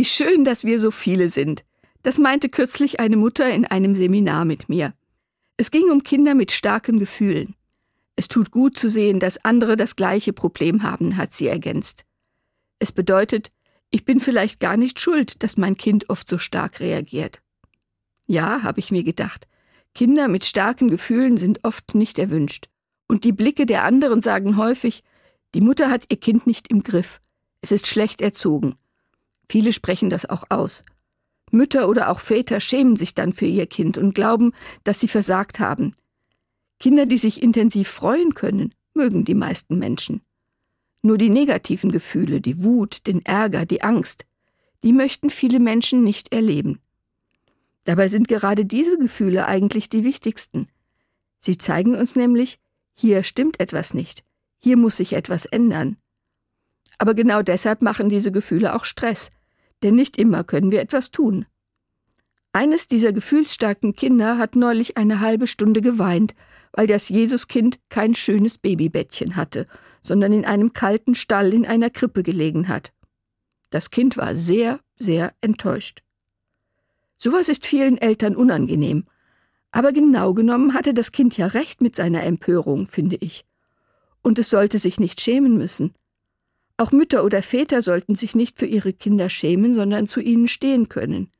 Wie schön, dass wir so viele sind. Das meinte kürzlich eine Mutter in einem Seminar mit mir. Es ging um Kinder mit starken Gefühlen. Es tut gut zu sehen, dass andere das gleiche Problem haben, hat sie ergänzt. Es bedeutet, ich bin vielleicht gar nicht schuld, dass mein Kind oft so stark reagiert. Ja, habe ich mir gedacht, Kinder mit starken Gefühlen sind oft nicht erwünscht. Und die Blicke der anderen sagen häufig, die Mutter hat ihr Kind nicht im Griff, es ist schlecht erzogen. Viele sprechen das auch aus. Mütter oder auch Väter schämen sich dann für ihr Kind und glauben, dass sie versagt haben. Kinder, die sich intensiv freuen können, mögen die meisten Menschen. Nur die negativen Gefühle, die Wut, den Ärger, die Angst, die möchten viele Menschen nicht erleben. Dabei sind gerade diese Gefühle eigentlich die wichtigsten. Sie zeigen uns nämlich, hier stimmt etwas nicht, hier muss sich etwas ändern. Aber genau deshalb machen diese Gefühle auch Stress, denn nicht immer können wir etwas tun. Eines dieser gefühlsstarken Kinder hat neulich eine halbe Stunde geweint, weil das Jesuskind kein schönes Babybettchen hatte, sondern in einem kalten Stall in einer Krippe gelegen hat. Das Kind war sehr, sehr enttäuscht. Sowas ist vielen Eltern unangenehm. Aber genau genommen hatte das Kind ja recht mit seiner Empörung, finde ich. Und es sollte sich nicht schämen müssen. Auch Mütter oder Väter sollten sich nicht für ihre Kinder schämen, sondern zu ihnen stehen können.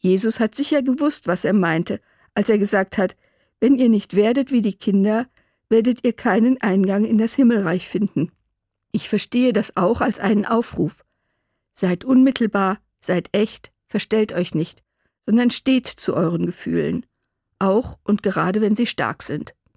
Jesus hat sicher gewusst, was er meinte, als er gesagt hat, wenn ihr nicht werdet wie die Kinder, werdet ihr keinen Eingang in das Himmelreich finden. Ich verstehe das auch als einen Aufruf. Seid unmittelbar, seid echt, verstellt euch nicht, sondern steht zu euren Gefühlen, auch und gerade wenn sie stark sind.